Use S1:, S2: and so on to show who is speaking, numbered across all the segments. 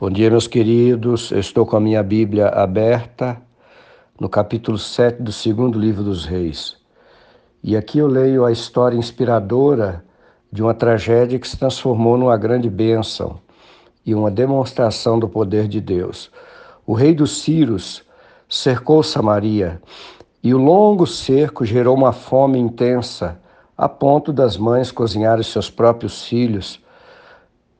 S1: Bom dia, meus queridos. Eu estou com a minha Bíblia aberta no capítulo 7 do segundo livro dos Reis. E aqui eu leio a história inspiradora de uma tragédia que se transformou numa grande bênção e uma demonstração do poder de Deus. O rei dos Círios cercou Samaria e o longo cerco gerou uma fome intensa, a ponto das mães cozinharem seus próprios filhos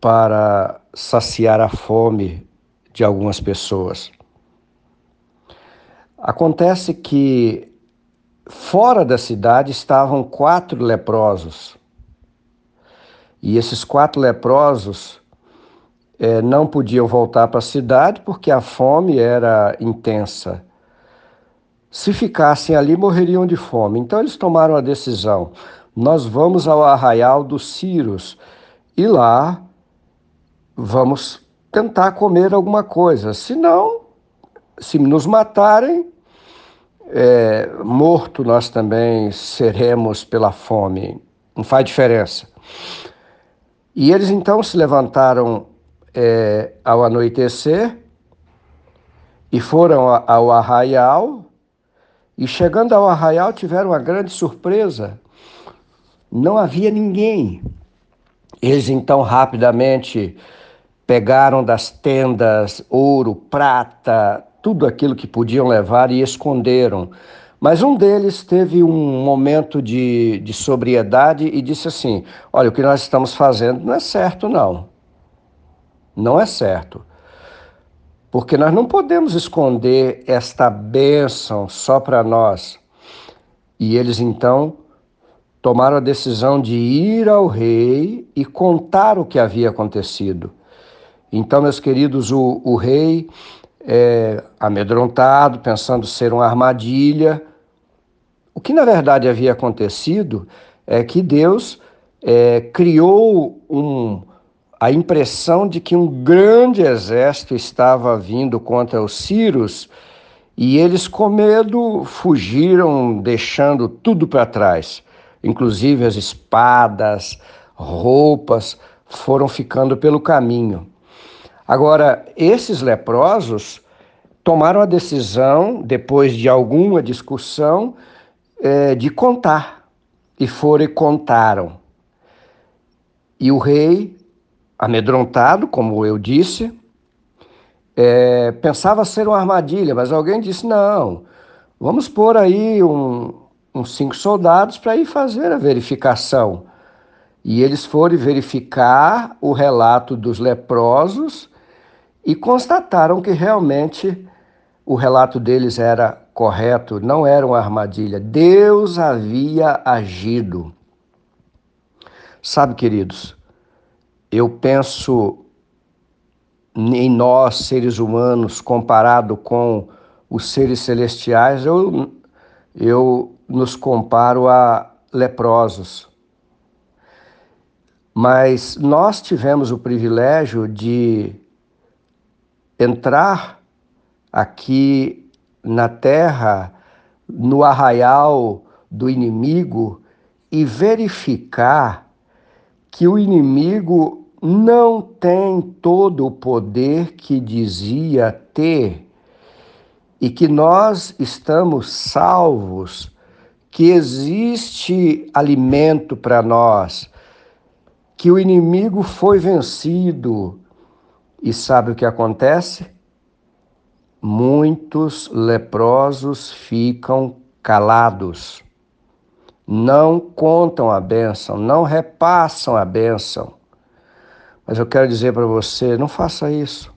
S1: para saciar a fome de algumas pessoas. Acontece que fora da cidade estavam quatro leprosos. E esses quatro leprosos eh, não podiam voltar para a cidade porque a fome era intensa. Se ficassem ali, morreriam de fome. Então eles tomaram a decisão: nós vamos ao arraial dos Círios e lá vamos tentar comer alguma coisa. Se não, se nos matarem, é, morto nós também seremos pela fome. Não faz diferença. E eles então se levantaram é, ao anoitecer e foram ao arraial. E chegando ao arraial tiveram uma grande surpresa. Não havia ninguém. Eles então rapidamente pegaram das tendas ouro, prata, tudo aquilo que podiam levar e esconderam. Mas um deles teve um momento de, de sobriedade e disse assim: Olha, o que nós estamos fazendo não é certo, não. Não é certo. Porque nós não podemos esconder esta bênção só para nós. E eles então tomaram a decisão de ir ao rei e contar o que havia acontecido. Então, meus queridos, o, o rei, é, amedrontado, pensando ser uma armadilha, o que na verdade havia acontecido é que Deus é, criou um, a impressão de que um grande exército estava vindo contra os Círios e eles, com medo, fugiram, deixando tudo para trás, inclusive as espadas, roupas, foram ficando pelo caminho. Agora, esses leprosos tomaram a decisão, depois de alguma discussão, é, de contar. E foram e contaram. E o rei, amedrontado, como eu disse, é, pensava ser uma armadilha, mas alguém disse: não, vamos pôr aí um, uns cinco soldados para ir fazer a verificação. E eles foram verificar o relato dos leprosos e constataram que realmente o relato deles era correto, não era uma armadilha. Deus havia agido. Sabe, queridos, eu penso em nós, seres humanos, comparado com os seres celestiais, eu, eu nos comparo a leprosos. Mas nós tivemos o privilégio de entrar aqui na terra, no arraial do inimigo e verificar que o inimigo não tem todo o poder que dizia ter e que nós estamos salvos, que existe alimento para nós, que o inimigo foi vencido e sabe o que acontece? Muitos leprosos ficam calados, não contam a bênção, não repassam a bênção. Mas eu quero dizer para você: não faça isso.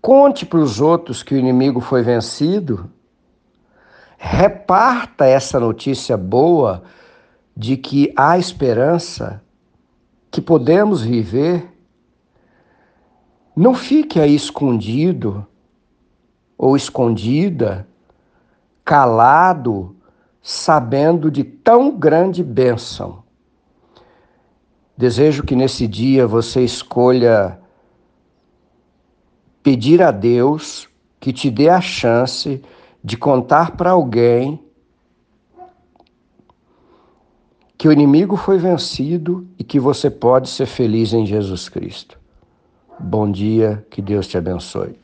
S1: Conte para os outros que o inimigo foi vencido. Reparta essa notícia boa de que há esperança, que podemos viver não fique aí escondido ou escondida, calado, sabendo de tão grande bênção. Desejo que nesse dia você escolha pedir a Deus que te dê a chance de contar para alguém que o inimigo foi vencido e que você pode ser feliz em Jesus Cristo. Bom dia, que Deus te abençoe.